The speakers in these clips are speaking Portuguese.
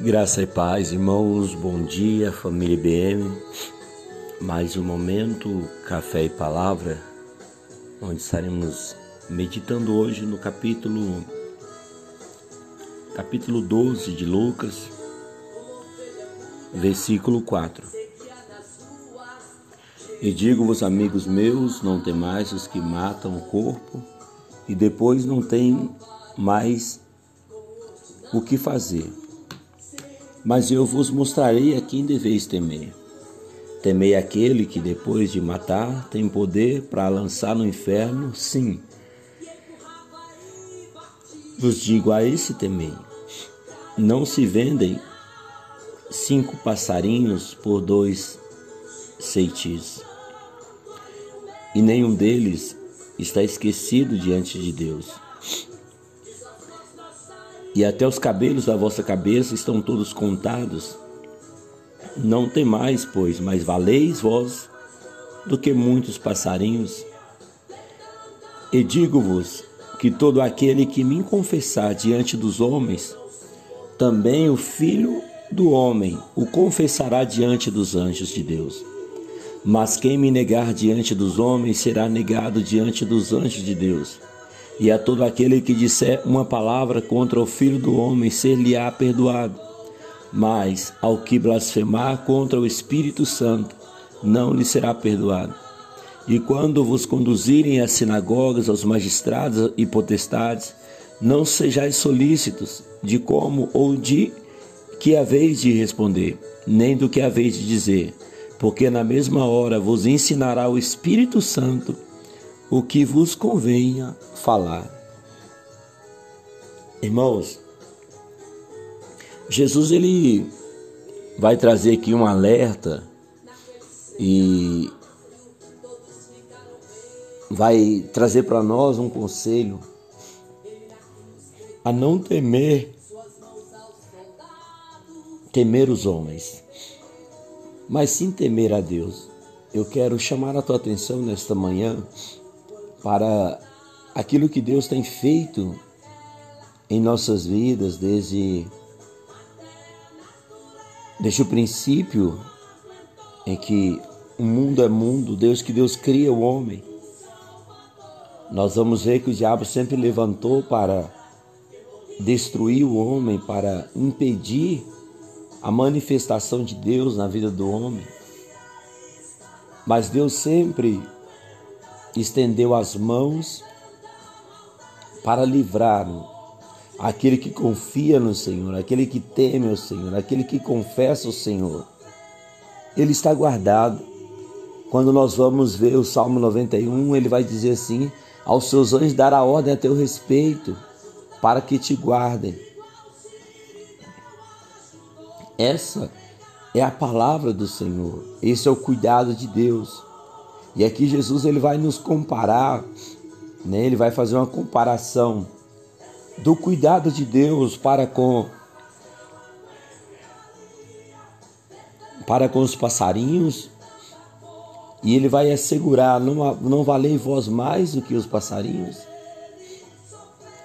Graça e paz, irmãos, bom dia, família IBM. Mais um momento, café e palavra, onde estaremos meditando hoje no capítulo capítulo 12 de Lucas, versículo 4. E digo-vos, amigos meus, não temais os que matam o corpo e depois não têm mais o que fazer mas eu vos mostrarei a quem deveis temer. Temei aquele que, depois de matar, tem poder para lançar no inferno, sim. Vos digo a esse temei. Não se vendem cinco passarinhos por dois ceitis, e nenhum deles está esquecido diante de Deus e até os cabelos da vossa cabeça estão todos contados. Não temais, pois, mais valeis vós do que muitos passarinhos. E digo-vos que todo aquele que me confessar diante dos homens, também o Filho do Homem o confessará diante dos anjos de Deus. Mas quem me negar diante dos homens será negado diante dos anjos de Deus e a todo aquele que disser uma palavra contra o Filho do Homem, ser-lhe-á perdoado. Mas ao que blasfemar contra o Espírito Santo, não lhe será perdoado. E quando vos conduzirem às sinagogas, aos magistrados e potestades, não sejais solícitos de como ou de que haveis de responder, nem do que haveis de dizer, porque na mesma hora vos ensinará o Espírito Santo o que vos convenha falar. Irmãos, Jesus ele vai trazer aqui um alerta e vai trazer para nós um conselho a não temer temer os homens, mas sim temer a Deus. Eu quero chamar a tua atenção nesta manhã para aquilo que Deus tem feito em nossas vidas desde, desde o princípio em que o mundo é mundo, Deus que Deus cria o homem. Nós vamos ver que o diabo sempre levantou para destruir o homem, para impedir a manifestação de Deus na vida do homem. Mas Deus sempre estendeu as mãos para livrar aquele que confia no Senhor, aquele que teme o Senhor, aquele que confessa o Senhor. Ele está guardado. Quando nós vamos ver o Salmo 91, ele vai dizer assim: Aos seus anjos dará ordem a teu respeito, para que te guardem. Essa é a palavra do Senhor, esse é o cuidado de Deus. E aqui Jesus ele vai nos comparar, né? ele vai fazer uma comparação do cuidado de Deus para com para com os passarinhos. E ele vai assegurar não não valei vós mais do que os passarinhos?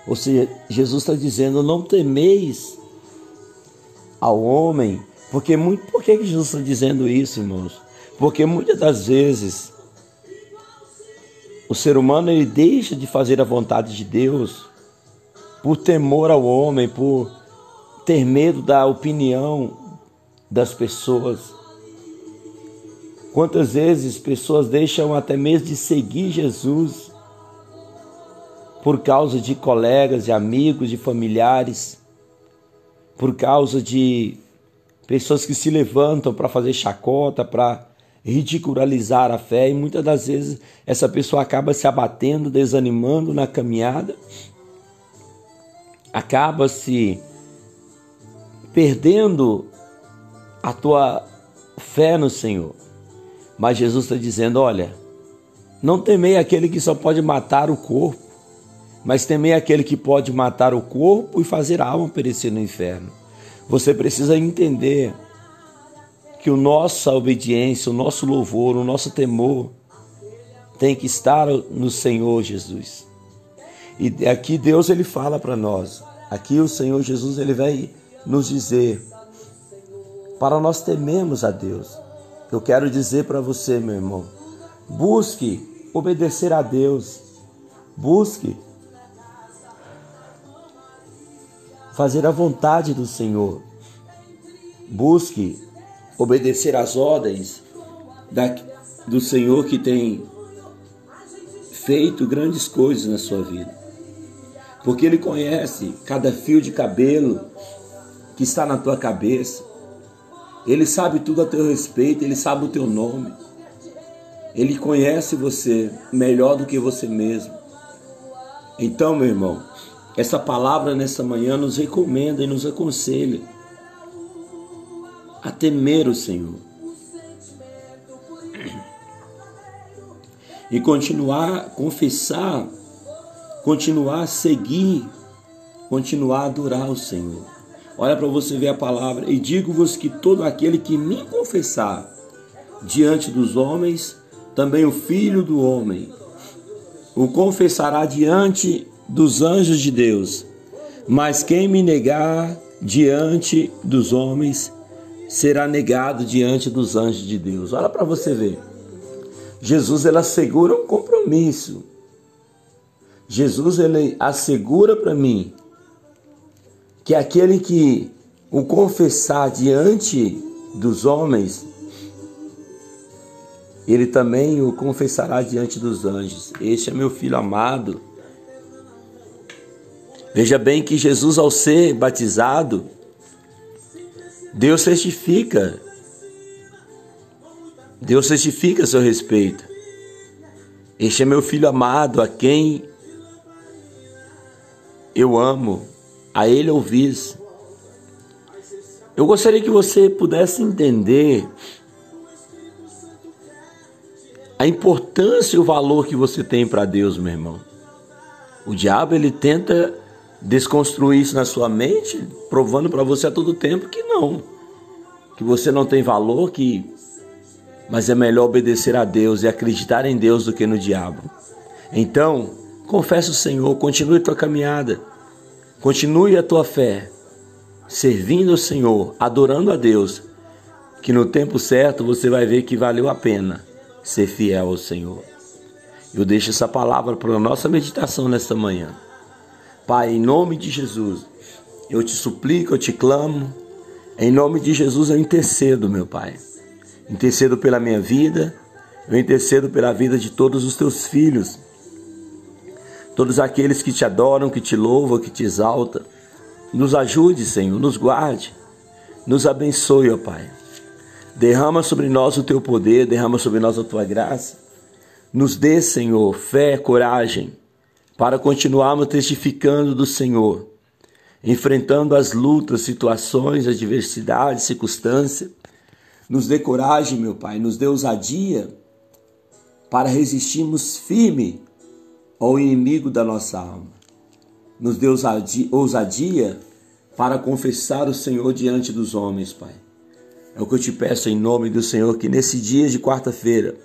Ou seja Jesus está dizendo não temeis ao homem. Porque muito por que Jesus está dizendo isso irmãos? Porque muitas das vezes o ser humano ele deixa de fazer a vontade de Deus por temor ao homem, por ter medo da opinião das pessoas. Quantas vezes pessoas deixam até mesmo de seguir Jesus por causa de colegas, de amigos, de familiares, por causa de pessoas que se levantam para fazer chacota, para ridicularizar a fé e muitas das vezes essa pessoa acaba se abatendo, desanimando na caminhada, acaba se perdendo a tua fé no Senhor. Mas Jesus está dizendo: olha, não temei aquele que só pode matar o corpo, mas temei aquele que pode matar o corpo e fazer a alma perecer no inferno. Você precisa entender que a nossa obediência, o nosso louvor, o nosso temor tem que estar no Senhor Jesus. E aqui Deus ele fala para nós. Aqui o Senhor Jesus ele vai nos dizer para nós tememos a Deus. Eu quero dizer para você, meu irmão, busque obedecer a Deus, busque fazer a vontade do Senhor, busque obedecer às ordens da, do Senhor que tem feito grandes coisas na sua vida. Porque Ele conhece cada fio de cabelo que está na tua cabeça. Ele sabe tudo a teu respeito, Ele sabe o teu nome. Ele conhece você melhor do que você mesmo. Então, meu irmão, essa palavra nessa manhã nos recomenda e nos aconselha a temer o Senhor. E continuar confessar, continuar seguir, continuar adorar o Senhor. Olha para você ver a palavra. E digo-vos que todo aquele que me confessar diante dos homens, também o Filho do Homem o confessará diante dos anjos de Deus. Mas quem me negar diante dos homens, será negado diante dos anjos de Deus. Olha para você ver. Jesus ele assegura um compromisso. Jesus ele assegura para mim que aquele que o confessar diante dos homens, ele também o confessará diante dos anjos. Este é meu filho amado. Veja bem que Jesus, ao ser batizado, Deus certifica. Deus certifica a seu respeito. Este é meu filho amado, a quem eu amo, a ele ouvis. Eu gostaria que você pudesse entender a importância e o valor que você tem para Deus, meu irmão. O diabo ele tenta desconstruir isso na sua mente, provando para você a todo tempo que não, que você não tem valor, que mas é melhor obedecer a Deus e acreditar em Deus do que no diabo. Então, confessa o Senhor, continue a tua caminhada, continue a tua fé, servindo o Senhor, adorando a Deus, que no tempo certo você vai ver que valeu a pena ser fiel ao Senhor. Eu deixo essa palavra para a nossa meditação nesta manhã. Pai, em nome de Jesus, eu te suplico, eu te clamo. Em nome de Jesus eu intercedo, meu Pai. Intercedo pela minha vida, eu intercedo pela vida de todos os teus filhos. Todos aqueles que te adoram, que te louvam, que te exaltam. Nos ajude, Senhor, nos guarde, nos abençoe, ó Pai. Derrama sobre nós o teu poder, derrama sobre nós a tua graça. Nos dê, Senhor, fé, coragem, para continuarmos testificando do Senhor, enfrentando as lutas, situações, adversidades, circunstâncias. Nos dê coragem, meu Pai, nos dê ousadia para resistirmos firme ao inimigo da nossa alma. Nos dê ousadia para confessar o Senhor diante dos homens, Pai. É o que eu te peço em nome do Senhor, que nesse dia de quarta-feira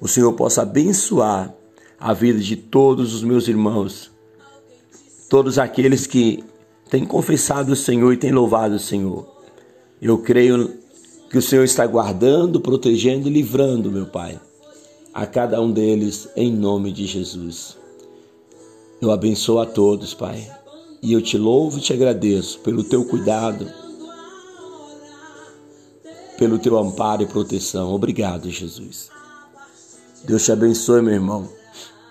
o Senhor possa abençoar a vida de todos os meus irmãos, todos aqueles que têm confessado o Senhor e têm louvado o Senhor. Eu creio que o Senhor está guardando, protegendo e livrando, meu Pai, a cada um deles, em nome de Jesus. Eu abençoo a todos, Pai, e eu te louvo e te agradeço pelo teu cuidado, pelo teu amparo e proteção. Obrigado, Jesus. Deus te abençoe, meu irmão.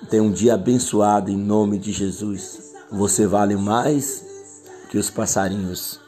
Tenha um dia abençoado em nome de Jesus. Você vale mais que os passarinhos.